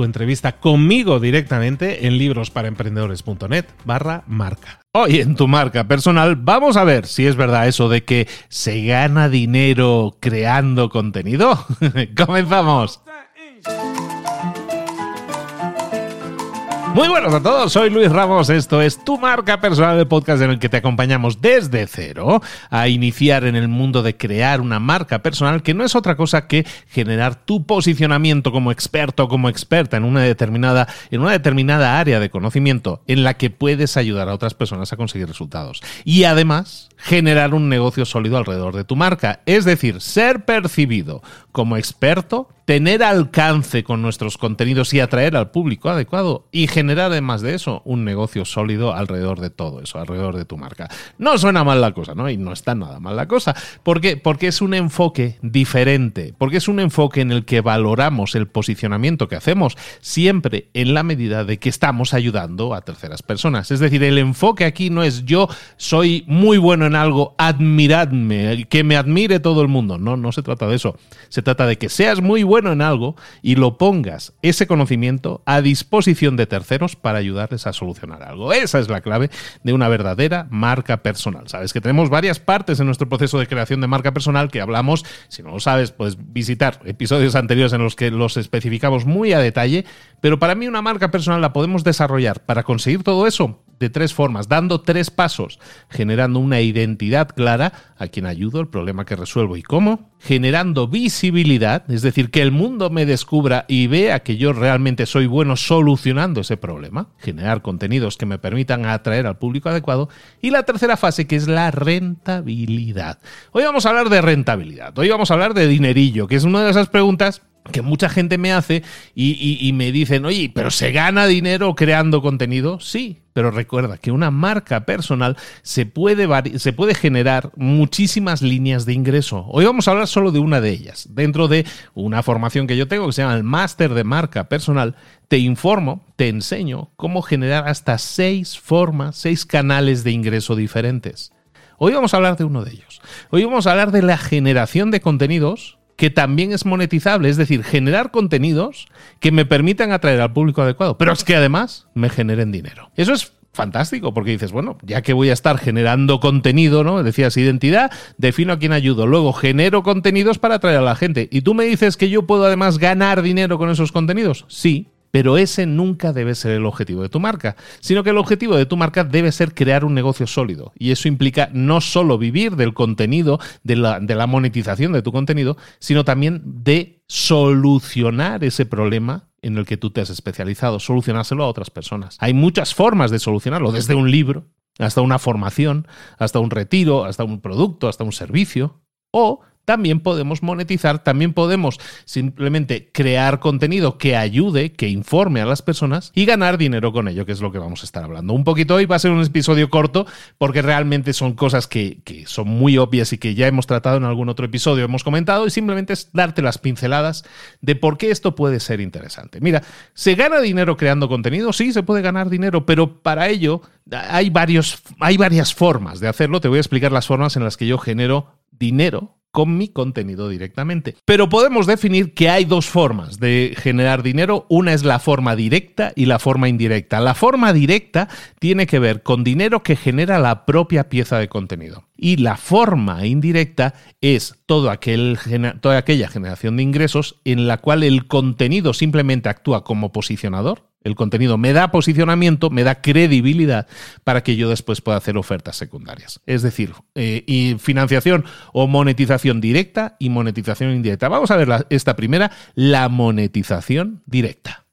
tu entrevista conmigo directamente en librosparaemprendedores.net barra marca. Hoy en tu marca personal vamos a ver si es verdad eso de que se gana dinero creando contenido. ¡Comenzamos! Muy buenos a todos, soy Luis Ramos, esto es Tu Marca Personal, el podcast en el que te acompañamos desde cero a iniciar en el mundo de crear una marca personal que no es otra cosa que generar tu posicionamiento como experto o como experta en una determinada, en una determinada área de conocimiento en la que puedes ayudar a otras personas a conseguir resultados. Y además, generar un negocio sólido alrededor de tu marca, es decir, ser percibido como experto tener alcance con nuestros contenidos y atraer al público adecuado y generar además de eso un negocio sólido alrededor de todo eso, alrededor de tu marca. No suena mal la cosa, ¿no? Y no está nada mal la cosa. ¿Por qué? Porque es un enfoque diferente, porque es un enfoque en el que valoramos el posicionamiento que hacemos siempre en la medida de que estamos ayudando a terceras personas. Es decir, el enfoque aquí no es yo soy muy bueno en algo, admiradme, que me admire todo el mundo. No, no se trata de eso. Se trata de que seas muy bueno en algo y lo pongas, ese conocimiento, a disposición de terceros para ayudarles a solucionar algo. Esa es la clave de una verdadera marca personal. Sabes que tenemos varias partes en nuestro proceso de creación de marca personal que hablamos, si no lo sabes, puedes visitar episodios anteriores en los que los especificamos muy a detalle, pero para mí una marca personal la podemos desarrollar para conseguir todo eso de tres formas, dando tres pasos, generando una identidad clara a quien ayudo, el problema que resuelvo. Y cómo, generando visibilidad, es decir, que el mundo me descubra y vea que yo realmente soy bueno solucionando ese problema, generar contenidos que me permitan atraer al público adecuado, y la tercera fase que es la rentabilidad. Hoy vamos a hablar de rentabilidad, hoy vamos a hablar de dinerillo, que es una de esas preguntas que mucha gente me hace y, me dicen, oye, pero ¿se gana dinero creando contenido? Sí, pero recuerda que una marca personal se puede, se puede generar muchísimas líneas de ingreso. Hoy vamos a hablar solo de una de ellas. Dentro de una formación que yo tengo que se llama el Máster de Marca Personal, te informo, te enseño cómo generar hasta seis formas, seis canales de ingreso diferentes. Hoy vamos a hablar de uno de ellos. Hoy vamos a hablar de la generación de contenidos que también es monetizable, es decir, generar contenidos que me permitan atraer al público adecuado, pero es que además me generen dinero. Eso es fantástico, porque dices, bueno, ya que voy a estar generando contenido, ¿no? Decías identidad, defino a quién ayudo, luego genero contenidos para atraer a la gente. ¿Y tú me dices que yo puedo además ganar dinero con esos contenidos? Sí, pero ese nunca debe ser el objetivo de tu marca, sino que el objetivo de tu marca debe ser crear un negocio sólido. Y eso implica no solo vivir del contenido, de la, monetización de tu contenido, sino también de solucionar ese problema en el que tú te has especializado, solucionárselo a otras personas. Hay muchas formas de solucionarlo, desde un libro, hasta una formación, hasta un retiro, hasta un producto, hasta un servicio, o también podemos monetizar, también podemos simplemente crear contenido que ayude, que informe a las personas y ganar dinero con ello, que es lo que vamos a estar hablando. Un poquito hoy va a ser un episodio corto porque realmente son cosas que, que son muy obvias y que ya hemos tratado en algún otro episodio, hemos comentado y simplemente es darte las pinceladas de por qué esto puede ser interesante. Mira, ¿se gana dinero creando contenido? Sí, se puede ganar dinero, pero para ello hay, varios, hay varias formas de hacerlo. Te voy a explicar las formas en las que yo genero dinero con mi contenido directamente. Pero podemos definir que hay dos formas de generar dinero. Una es la forma directa y la forma indirecta. La forma directa tiene que ver con dinero que genera la propia pieza de contenido. Y la forma indirecta es todo toda aquella generación de ingresos en la cual el contenido simplemente actúa como posicionador el contenido me da posicionamiento, me da credibilidad para que yo después pueda hacer ofertas secundarias. Es decir, eh, financiación o monetización directa y monetización indirecta. Vamos a ver esta primera, la monetización directa.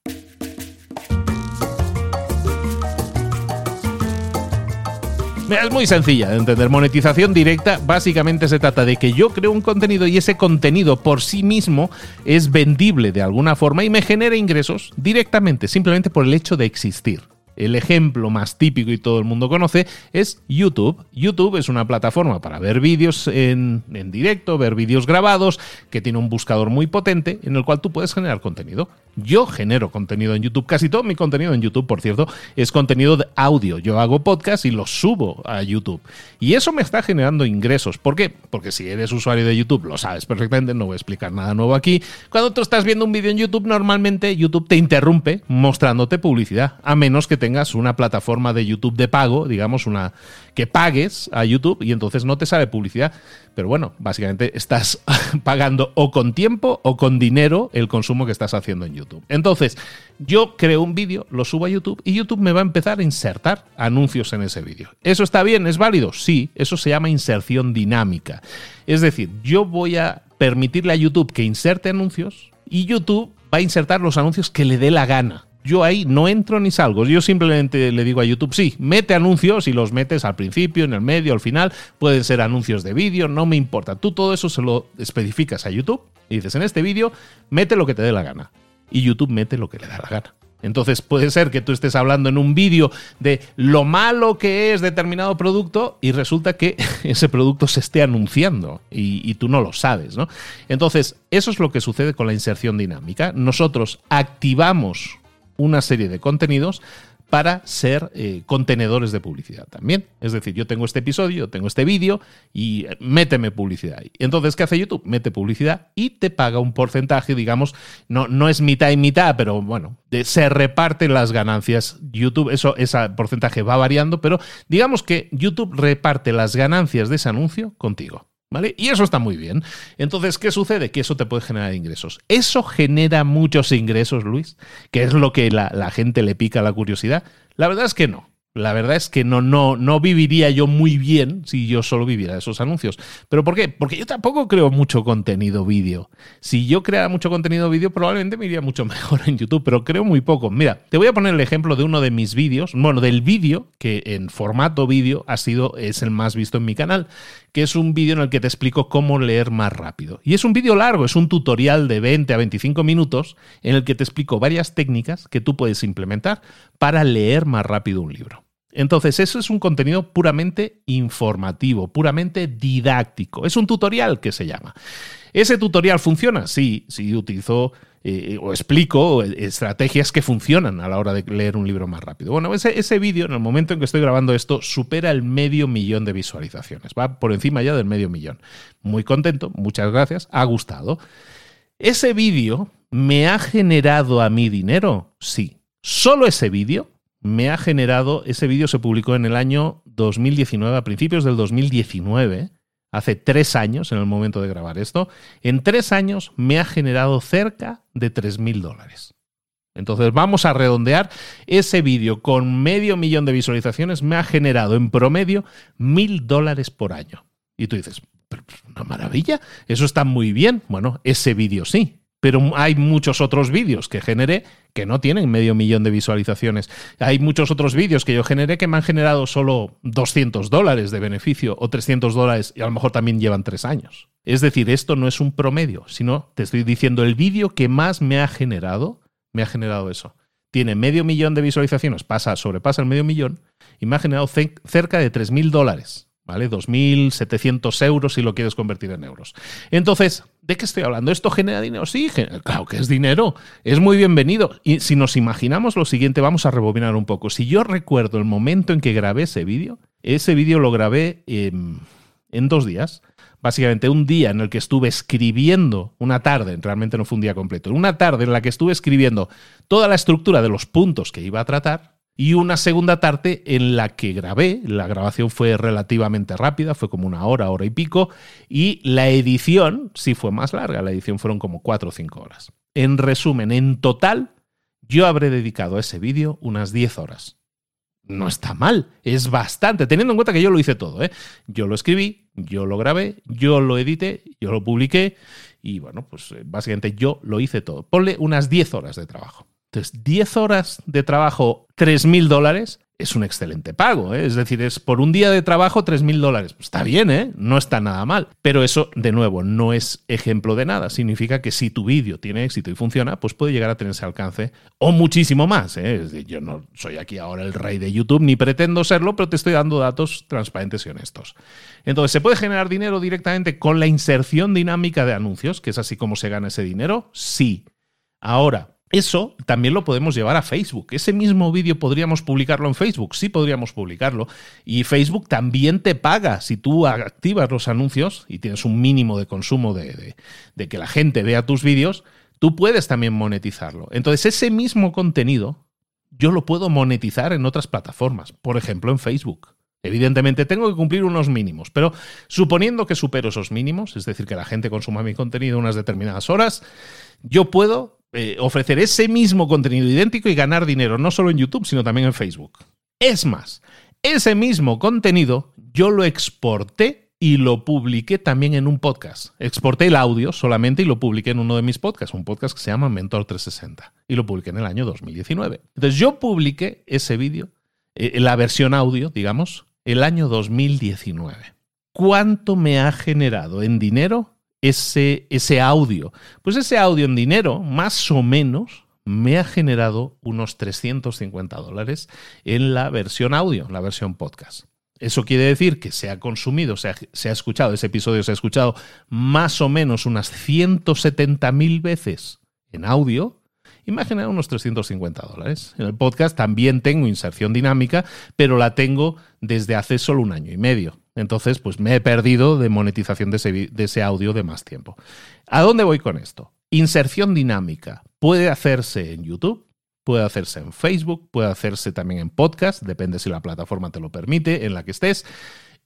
Es muy sencilla de entender. Monetización directa básicamente se trata de que yo creo un contenido y ese contenido por sí mismo es vendible de alguna forma y me genera ingresos directamente, simplemente por el hecho de existir. El ejemplo más típico y todo el mundo conoce es YouTube. YouTube es una plataforma para ver vídeos en, en, directo, ver vídeos grabados, que tiene un buscador muy potente en el cual tú puedes generar contenido. Yo genero contenido en YouTube, casi todo mi contenido en YouTube, por cierto, es contenido de audio. Yo hago podcast y lo subo a YouTube. Y eso me está generando ingresos. ¿Por qué? Porque si eres usuario de YouTube, lo sabes perfectamente, no voy a explicar nada nuevo aquí. Cuando tú estás viendo un vídeo en YouTube, normalmente YouTube te interrumpe mostrándote publicidad, a menos que tengas una plataforma de YouTube de pago, digamos, una que pagues a YouTube y entonces no te sale publicidad. Pero bueno, básicamente estás pagando o con tiempo o con dinero el consumo que estás haciendo en YouTube. Entonces, yo creo un vídeo, lo subo a YouTube y YouTube me va a empezar a insertar anuncios en ese vídeo. ¿Eso está bien? ¿Es válido? Sí, eso se llama inserción dinámica. Es decir, yo voy a permitirle a YouTube que inserte anuncios y YouTube va a insertar los anuncios que le dé la gana yo ahí no entro ni salgo. Yo simplemente le digo a YouTube, sí, mete anuncios y los metes al principio, en el medio, al final. Pueden ser anuncios de vídeo, no me importa. Tú todo eso se lo especificas a YouTube y dices, en este vídeo, mete lo que te dé la gana. Y YouTube mete lo que le da la gana. Entonces puede ser que tú estés hablando en un vídeo de lo malo que es determinado producto y resulta que ese producto se esté anunciando y, y, tú no lo sabes, ¿no? Entonces, eso es lo que sucede con la inserción dinámica. Nosotros activamos una serie de contenidos para ser eh, contenedores de publicidad también. Es decir, yo tengo este episodio, tengo este vídeo y eh, méteme publicidad ahí. Entonces, ¿qué hace YouTube? Mete publicidad y te paga un porcentaje, digamos, no, no es mitad y mitad, pero bueno, se reparten las ganancias. YouTube, eso, ese porcentaje va variando, pero digamos que YouTube reparte las ganancias de ese anuncio contigo. ¿Vale? Y eso está muy bien. Entonces, ¿qué sucede? Que eso te puede generar ingresos. ¿Eso genera muchos ingresos, Luis? ¿Que es lo que la, la gente le pica la curiosidad? La verdad es que no. La verdad es que no, no, no viviría yo muy bien si yo solo viviera esos anuncios. ¿Pero por qué? Porque yo tampoco creo mucho contenido vídeo. Si yo creara mucho contenido vídeo, probablemente me iría mucho mejor en YouTube, pero creo muy poco. Mira, te voy a poner el ejemplo de uno de mis vídeos, bueno, del vídeo que en formato vídeo ha sido, es el más visto en mi canal, que es un vídeo en el que te explico cómo leer más rápido. Y es un vídeo largo, es un tutorial de 20 a 25 minutos en el que te explico varias técnicas que tú puedes implementar para leer más rápido un libro. Entonces, eso es un contenido puramente informativo, puramente didáctico. Es un tutorial que se llama. ¿Ese tutorial funciona? Sí, sí, utilizo eh, o explico estrategias que funcionan a la hora de leer un libro más rápido. Bueno, ese, ese vídeo, en el momento en que estoy grabando esto, supera el medio millón de visualizaciones. Va por encima ya del medio millón. Muy contento, muchas gracias, ha gustado. ¿Ese vídeo me ha generado a mí dinero? Sí. Solo ese vídeo me ha generado, ese vídeo se publicó en el año 2019, a principios del 2019, hace tres años en el momento de grabar esto, en tres años me ha generado cerca de 3.000 dólares. Entonces vamos a redondear, ese vídeo con medio millón de visualizaciones me ha generado en promedio mil dólares por año. Y tú dices, una maravilla, eso está muy bien. Bueno, ese vídeo sí, pero hay muchos otros vídeos que generé que no tienen medio millón de visualizaciones. Hay muchos otros vídeos que yo generé que me han generado solo 200 dólares de beneficio o 300 dólares y a lo mejor también llevan tres años. Es decir, esto no es un promedio, sino te estoy diciendo el vídeo que más me ha generado, me ha generado eso. Tiene medio millón de visualizaciones, pasa, sobrepasa el medio millón y me ha generado cerca de 3.000 dólares. ¿vale? 2.700 euros si lo quieres convertir en euros. Entonces, ¿de qué estoy hablando? ¿Esto genera dinero? Sí, claro que es dinero, es muy bienvenido. Y si nos imaginamos lo siguiente, vamos a rebobinar un poco. Si yo recuerdo el momento en que grabé ese vídeo, ese vídeo lo grabé en dos días. Básicamente un día en el que estuve escribiendo, una tarde, realmente no fue un día completo, una tarde en la que estuve escribiendo toda la estructura de los puntos que iba a tratar, y una segunda tarde en la que grabé, la grabación fue relativamente rápida, fue como una hora, hora y pico, y la edición sí fue más larga, la edición fueron como cuatro o cinco horas. En resumen, en total, yo habré dedicado a ese vídeo unas 10 horas. No está mal, es bastante, teniendo en cuenta que yo lo hice todo. ¿eh? Yo lo escribí, yo lo grabé, yo lo edité, yo lo publiqué y bueno, pues eh, básicamente yo lo hice todo. Ponle unas 10 horas de trabajo. Entonces, 10 horas de trabajo, 3.000 dólares, es un excelente pago. ¿eh? Es decir, es por un día de trabajo 3.000 dólares. Está bien, ¿eh? no está nada mal. Pero eso, de nuevo, no es ejemplo de nada. Significa que si tu vídeo tiene éxito y funciona, pues puede llegar a tener ese alcance o muchísimo más. ¿eh? yo no soy aquí ahora el rey de YouTube, ni pretendo serlo, pero te estoy dando datos transparentes y honestos. Entonces, ¿se puede generar dinero directamente con la inserción dinámica de anuncios, que es así como se gana ese dinero? Sí. Ahora, eso también lo podemos llevar a Facebook. Ese mismo vídeo podríamos publicarlo en Facebook, sí podríamos publicarlo. Y Facebook también te paga si tú activas los anuncios y tienes un mínimo de consumo de, que la gente vea tus vídeos, tú puedes también monetizarlo. Entonces ese mismo contenido yo lo puedo monetizar en otras plataformas, por ejemplo en Facebook. Evidentemente tengo que cumplir unos mínimos, pero suponiendo que supero esos mínimos, es decir, que la gente consuma mi contenido unas determinadas horas, yo puedo eh, ofrecer ese mismo contenido idéntico y ganar dinero, no solo en YouTube, sino también en Facebook. Es más, ese mismo contenido yo lo exporté y lo publiqué también en un podcast. Exporté el audio solamente y lo publiqué en uno de mis podcasts, un podcast que se llama Mentor 360, y lo publiqué en el año 2019. Entonces yo publiqué ese vídeo, eh, la versión audio, digamos, el año 2019. ¿Cuánto me ha generado en dinero ese, ese audio? Pues ese audio en dinero, más o menos, me ha generado unos 350 dólares en la versión audio, la versión podcast. Eso quiere decir que se ha consumido, se ha, se ha escuchado, ese episodio se ha escuchado más o menos unas 170 mil veces en audio y me ha generado unos 350 dólares. En el podcast también tengo inserción dinámica, pero la tengo desde hace solo un año y medio. Entonces, pues me he perdido de monetización de ese, de ese audio de más tiempo. ¿A dónde voy con esto? Inserción dinámica puede hacerse en YouTube, puede hacerse en Facebook, puede hacerse también en podcast, depende si la plataforma te lo permite, en la que estés.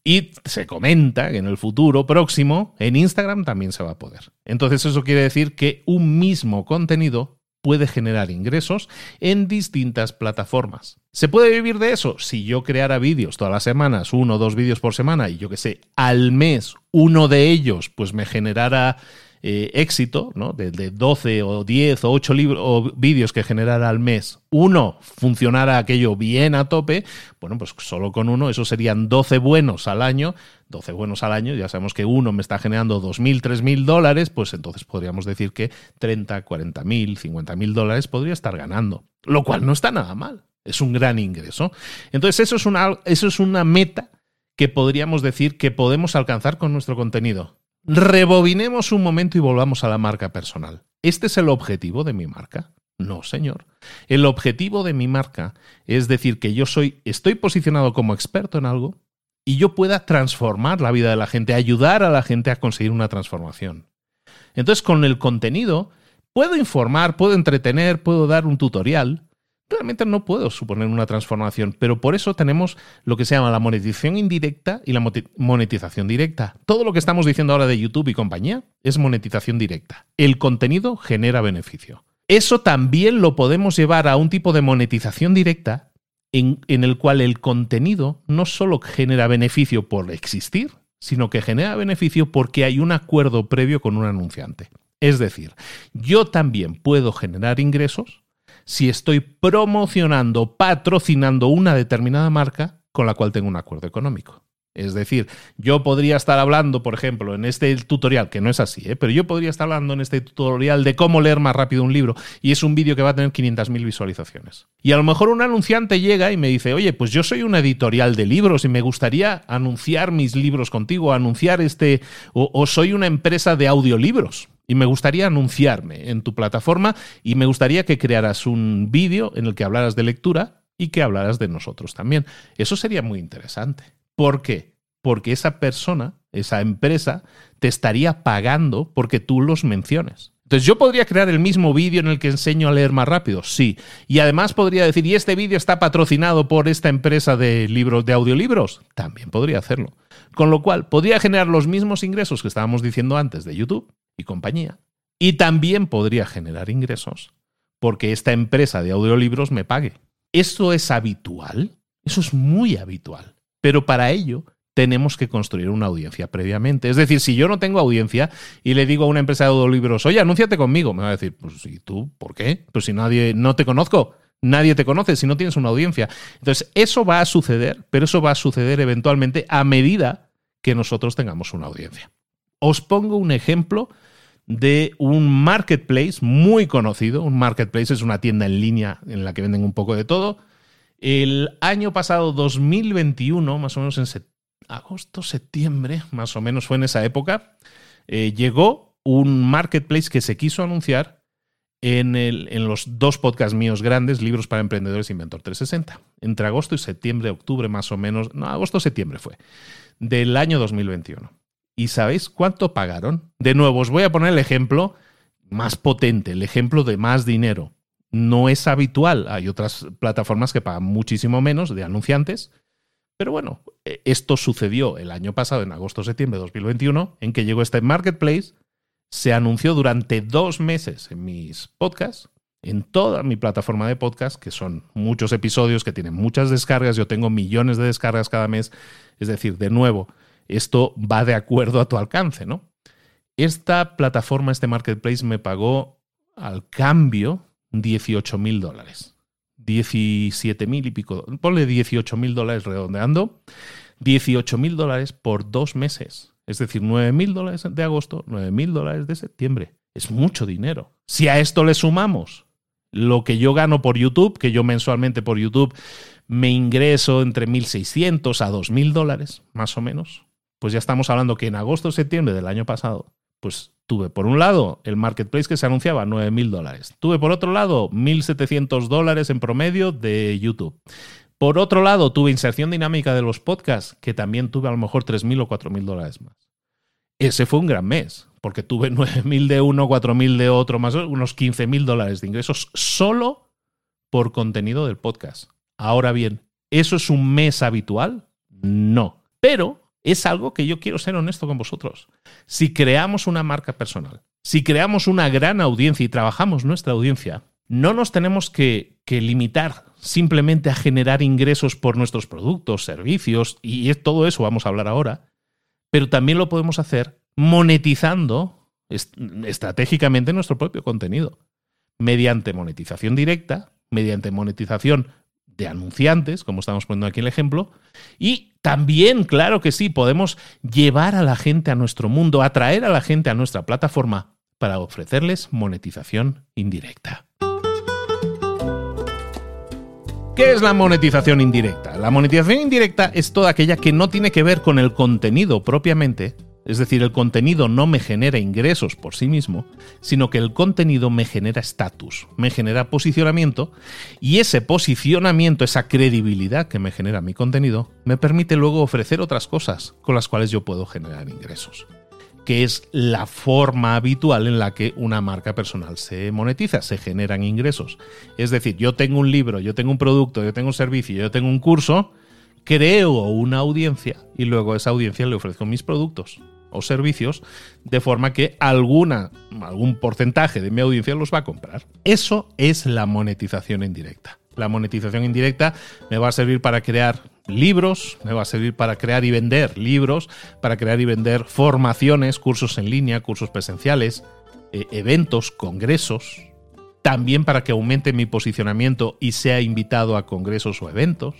Y se comenta que en el futuro próximo, en Instagram también se va a poder. Entonces eso quiere decir que un mismo contenido puede generar ingresos en distintas plataformas. ¿Se puede vivir de eso? Si yo creara vídeos todas las semanas, uno o dos vídeos por semana, y yo que sé, al mes uno de ellos pues me generara eh, éxito, ¿no? De, 12 o 10 o 8 o vídeos que generara al mes, uno funcionara aquello bien a tope, bueno, pues solo con uno, eso serían 12 buenos al año, 12 buenos al año, ya sabemos que uno me está generando 2.000, 3.000 dólares, pues entonces podríamos decir que 30, 40.000, 50.000 dólares podría estar ganando, lo cual no está nada mal, es un gran ingreso. Entonces eso es una, eso es una meta que podríamos decir que podemos alcanzar con nuestro contenido. Rebobinemos un momento y volvamos a la marca personal. ¿Este es el objetivo de mi marca? No, señor. El objetivo de mi marca es decir que yo soy, estoy posicionado como experto en algo y yo pueda transformar la vida de la gente, ayudar a la gente a conseguir una transformación. Entonces, con el contenido, puedo informar, puedo entretener, puedo dar un tutorial, realmente no puedo suponer una transformación, pero por eso tenemos lo que se llama la monetización indirecta y la monetización directa. Todo lo que estamos diciendo ahora de YouTube y compañía es monetización directa. El contenido genera beneficio. Eso también lo podemos llevar a un tipo de monetización directa en, el cual el contenido no solo genera beneficio por existir, sino que genera beneficio porque hay un acuerdo previo con un anunciante. Es decir, yo también puedo generar ingresos si estoy promocionando, patrocinando una determinada marca con la cual tengo un acuerdo económico. Es decir, yo podría estar hablando, por ejemplo, en este tutorial, que no es así, ¿eh? pero yo podría estar hablando en este tutorial de cómo leer más rápido un libro y es un vídeo que va a tener 500.000 visualizaciones. Y a lo mejor un anunciante llega y me dice, oye, pues yo soy una editorial de libros y me gustaría anunciar mis libros contigo, anunciar este, o, o soy una empresa de audiolibros y me gustaría anunciarme en tu plataforma y me gustaría que crearas un vídeo en el que hablaras de lectura y que hablaras de nosotros también. Eso sería muy interesante. ¿Por qué? Porque esa persona, esa empresa, te estaría pagando porque tú los menciones. Entonces yo podría crear el mismo vídeo en el que enseño a leer más rápido, sí. Y además podría decir, y este vídeo está patrocinado por esta empresa de libros de audiolibros, también podría hacerlo. Con lo cual, podría generar los mismos ingresos que estábamos diciendo antes de YouTube y compañía. Y también podría generar ingresos porque esta empresa de audiolibros me pague. ¿Eso es habitual? Eso es muy habitual. Pero para ello tenemos que construir una audiencia previamente. Es decir, si yo no tengo audiencia y le digo a una empresa de audiolibros, oye, anúnciate conmigo, me va a decir, pues ¿y tú por qué? Pues si nadie, no te conozco, nadie te conoce si no tienes una audiencia. Entonces, eso va a suceder, pero eso va a suceder eventualmente a medida que nosotros tengamos una audiencia. Os pongo un ejemplo de un marketplace muy conocido. Un marketplace es una tienda en línea en la que venden un poco de todo el año pasado, 2021, más o menos en agosto, septiembre, más o menos fue en esa época, eh, llegó un marketplace que se quiso anunciar en, el, en, los dos podcasts míos grandes, Libros para Emprendedores e Inventor 360. Entre agosto y septiembre, octubre más o menos, no, agosto-septiembre fue, del año 2021. ¿Y sabéis cuánto pagaron? De nuevo, os voy a poner el ejemplo más potente, el ejemplo de más dinero no es habitual. Hay otras plataformas que pagan muchísimo menos de anunciantes. Pero bueno, e, esto sucedió el año pasado, en agosto-septiembre de 2021, en que llegó este marketplace, se anunció durante dos meses en mis podcasts, en toda mi plataforma de podcast, que son muchos episodios que tienen muchas descargas, yo tengo millones de descargas cada mes, es decir, de nuevo, esto va de acuerdo a tu alcance, ¿no? Esta plataforma, este marketplace me pagó al cambio 18 mil dólares. 17 mil y pico. Ponle 18 mil dólares redondeando. 18 mil dólares por dos meses. Es decir, 9 mil dólares de agosto, 9 mil dólares de septiembre. Es mucho dinero. Si a esto le sumamos lo que yo gano por YouTube, que yo mensualmente por YouTube me ingreso entre 1.600 a 2.000 dólares, más o menos, pues ya estamos hablando que en agosto-septiembre del año pasado, pues tuve por un lado el marketplace que se anunciaba 9 mil dólares. Tuve por otro lado 1.700 dólares en promedio de YouTube. Por otro lado, tuve inserción dinámica de los podcasts, que también tuve a lo mejor 3.000 o 4.000 dólares más. Ese fue un gran mes, porque tuve 9.000 de uno, 4.000 de otro, más unos 15.000 dólares de ingresos solo por contenido del podcast. Ahora bien, ¿eso es un mes habitual? No. Pero es algo que yo quiero ser honesto con vosotros. Si creamos una marca personal, si creamos una gran audiencia y trabajamos nuestra audiencia, no nos tenemos que, limitar simplemente a generar ingresos por nuestros productos, servicios, y todo eso vamos a hablar ahora, pero también lo podemos hacer monetizando estratégicamente nuestro propio contenido, mediante monetización directa, mediante monetización de anunciantes, como estamos poniendo aquí el ejemplo, y también, claro que sí, podemos llevar a la gente a nuestro mundo, atraer a la gente a nuestra plataforma para ofrecerles monetización indirecta. ¿Qué es la monetización indirecta? La monetización indirecta es toda aquella que no tiene que ver con el contenido propiamente, es decir, el contenido no me genera ingresos por sí mismo, sino que el contenido me genera estatus, me genera posicionamiento y ese posicionamiento, esa credibilidad que me genera mi contenido, me permite luego ofrecer otras cosas con las cuales yo puedo generar ingresos, que es la forma habitual en la que una marca personal se monetiza, se generan ingresos. Es decir, yo tengo un libro, yo tengo un producto, yo tengo un servicio, yo tengo un curso, creo una audiencia y luego a esa audiencia le ofrezco mis productos o servicios de forma que alguna, algún porcentaje de mi audiencia los va a comprar. Eso es la monetización indirecta. La monetización indirecta me va a servir para crear libros, me va a servir para crear y vender libros, para crear y vender formaciones, cursos en línea, cursos presenciales, eh, eventos, congresos, también para que aumente mi posicionamiento y sea invitado a congresos o eventos,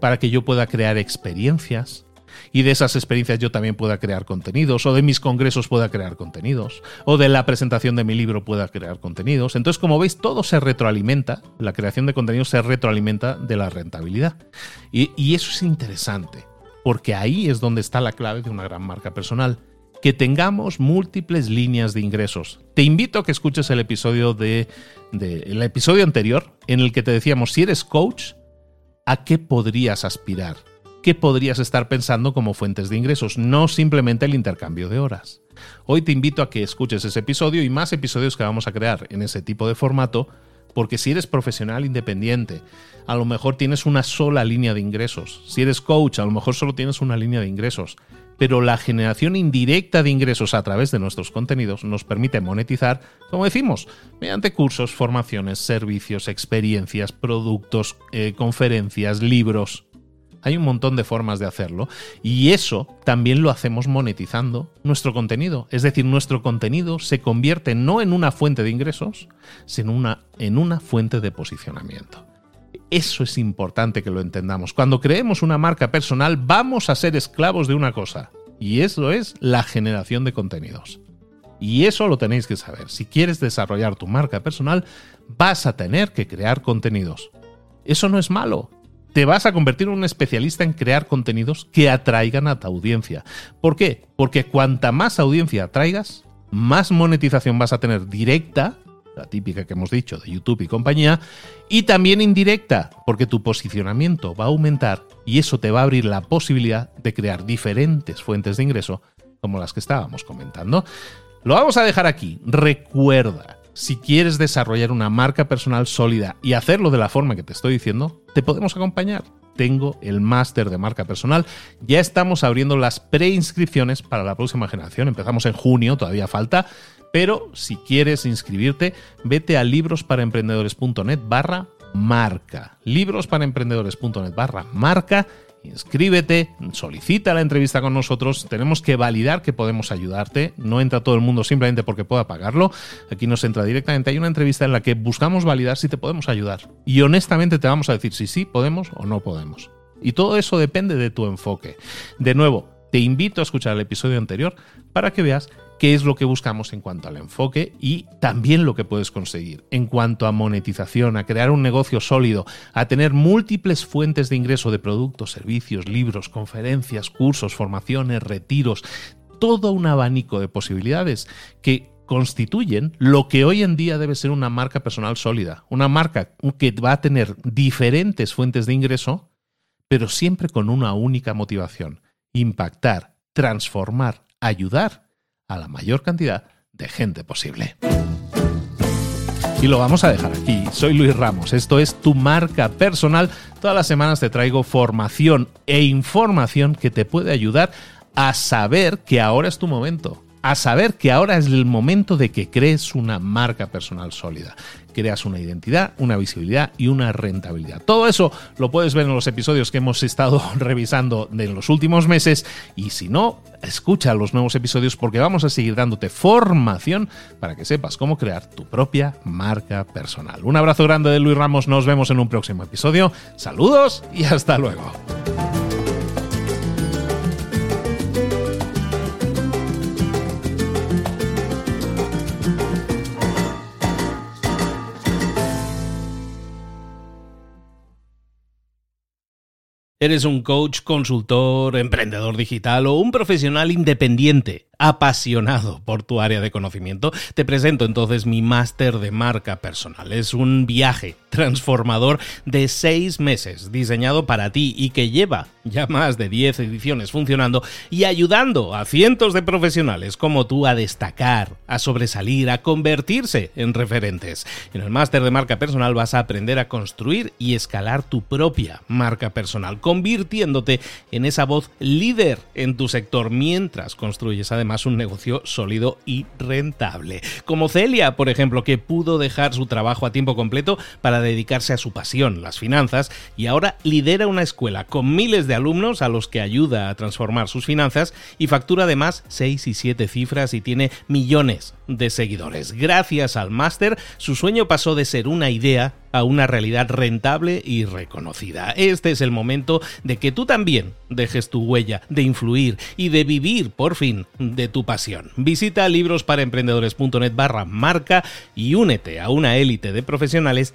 para que yo pueda crear experiencias y de esas experiencias yo también pueda crear contenidos, o de mis congresos pueda crear contenidos, o de la presentación de mi libro pueda crear contenidos. Entonces, como veis, todo se retroalimenta, la creación de contenidos se retroalimenta de la rentabilidad. Y, eso es interesante, porque ahí es donde está la clave de una gran marca personal que tengamos múltiples líneas de ingresos. Te invito a que escuches el episodio de, el episodio anterior en el que te decíamos si eres coach, ¿a qué podrías aspirar? ¿Qué podrías estar pensando como fuentes de ingresos? No simplemente el intercambio de horas. Hoy te invito a que escuches ese episodio y más episodios que vamos a crear en ese tipo de formato, porque si eres profesional independiente, a lo mejor tienes una sola línea de ingresos. Si eres coach, a lo mejor solo tienes una línea de ingresos pero la generación indirecta de ingresos a través de nuestros contenidos nos permite monetizar, como decimos, mediante cursos, formaciones, servicios, experiencias, productos, eh, conferencias, libros. Hay un montón de formas de hacerlo y eso también lo hacemos monetizando nuestro contenido. Es decir, nuestro contenido se convierte no en una fuente de ingresos, sino una, en una fuente de posicionamiento. Eso es importante que lo entendamos. Cuando creemos una marca personal vamos a ser esclavos de una cosa, y eso es la generación de contenidos. Y eso lo tenéis que saber. Si quieres desarrollar tu marca personal, vas a tener que crear contenidos. Eso no es malo. Te vas a convertir en un especialista en crear contenidos que atraigan a tu audiencia. ¿Por qué? Porque cuanta más audiencia atraigas, más monetización vas a tener directa la típica que hemos dicho de YouTube y compañía, y también indirecta, porque tu posicionamiento va a aumentar y eso te va a abrir la posibilidad de crear diferentes fuentes de ingreso como las que estábamos comentando. Lo vamos a dejar aquí. Recuerda, si quieres desarrollar una marca personal sólida y hacerlo de la forma que te estoy diciendo, te podemos acompañar. Tengo el máster de marca personal. Ya estamos abriendo las preinscripciones para la próxima generación. Empezamos en junio, todavía falta. Pero si quieres inscribirte, vete a librosparaemprendedores.net barra marca. Librosparaemprendedores.net barra marca. Inscríbete, solicita la entrevista con nosotros. Tenemos que validar que podemos ayudarte. No entra todo el mundo simplemente porque pueda pagarlo. Aquí nos entra directamente. Hay una entrevista en la que buscamos validar si te podemos ayudar. Y honestamente te vamos a decir si sí podemos o no podemos. Y todo eso depende de tu enfoque. De nuevo, te invito a escuchar el episodio anterior para que veas qué es lo que buscamos en cuanto al enfoque y también lo que puedes conseguir en cuanto a monetización, a crear un negocio sólido, a tener múltiples fuentes de ingreso de productos, servicios, libros, conferencias, cursos, formaciones, retiros, todo un abanico de posibilidades que constituyen lo que hoy en día debe ser una marca personal sólida, una marca que va a tener diferentes fuentes de ingreso, pero siempre con una única motivación, impactar, transformar, ayudar a la mayor cantidad de gente posible. Y lo vamos a dejar aquí. Soy Luis Ramos, esto es tu marca personal. Todas las semanas te traigo formación e información que te puede ayudar a saber que ahora es tu momento a saber que ahora es el momento de que crees una marca personal sólida. Creas una identidad, una visibilidad y una rentabilidad. Todo eso lo puedes ver en los episodios que hemos estado revisando en los últimos meses y si no, escucha los nuevos episodios porque vamos a seguir dándote formación para que sepas cómo crear tu propia marca personal. Un abrazo grande de Luis Ramos, nos vemos en un próximo episodio. Saludos y hasta luego. ¿Eres un coach, consultor, emprendedor digital o un profesional independiente? apasionado por tu área de conocimiento, te presento entonces mi máster de marca personal. Es un viaje transformador de seis meses diseñado para ti y que lleva ya más de 10 ediciones funcionando y ayudando a cientos de profesionales como tú a destacar, a sobresalir, a convertirse en referentes. En el máster de marca personal vas a aprender a construir y escalar tu propia marca personal, convirtiéndote en esa voz líder en tu sector mientras construyes además más un negocio sólido y rentable. Como Celia, por ejemplo, que pudo dejar su trabajo a tiempo completo para dedicarse a su pasión, las finanzas, y ahora lidera una escuela con miles de alumnos a los que ayuda a transformar sus finanzas y factura además 6 y 7 cifras y tiene millones de seguidores. Gracias al máster, su sueño pasó de ser una idea a una realidad rentable y reconocida. Este es el momento de que tú también dejes tu huella, de influir y de vivir por fin de tu pasión. Visita librosparaemprendedores.net barra marca y únete a una élite de profesionales